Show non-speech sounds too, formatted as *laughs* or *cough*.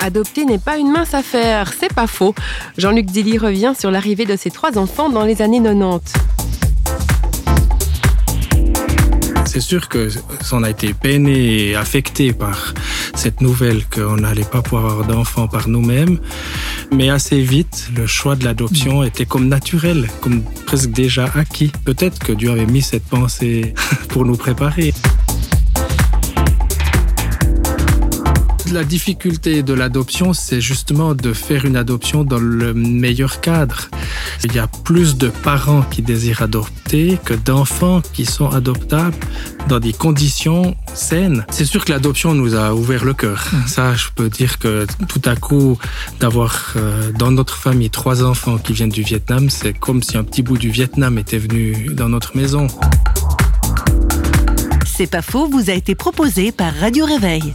Adopter n'est pas une mince affaire, c'est pas faux. Jean-Luc Dilly revient sur l'arrivée de ses trois enfants dans les années 90. C'est sûr que on a été peiné et affecté par cette nouvelle qu'on n'allait pas pouvoir avoir d'enfants par nous-mêmes. Mais assez vite, le choix de l'adoption était comme naturel, comme presque déjà acquis. Peut-être que Dieu avait mis cette pensée *laughs* pour nous préparer. La difficulté de l'adoption, c'est justement de faire une adoption dans le meilleur cadre. Il y a plus de parents qui désirent adopter que d'enfants qui sont adoptables dans des conditions saines. C'est sûr que l'adoption nous a ouvert le cœur. Ça, je peux dire que tout à coup, d'avoir euh, dans notre famille trois enfants qui viennent du Vietnam, c'est comme si un petit bout du Vietnam était venu dans notre maison. C'est pas faux, vous a été proposé par Radio Réveil.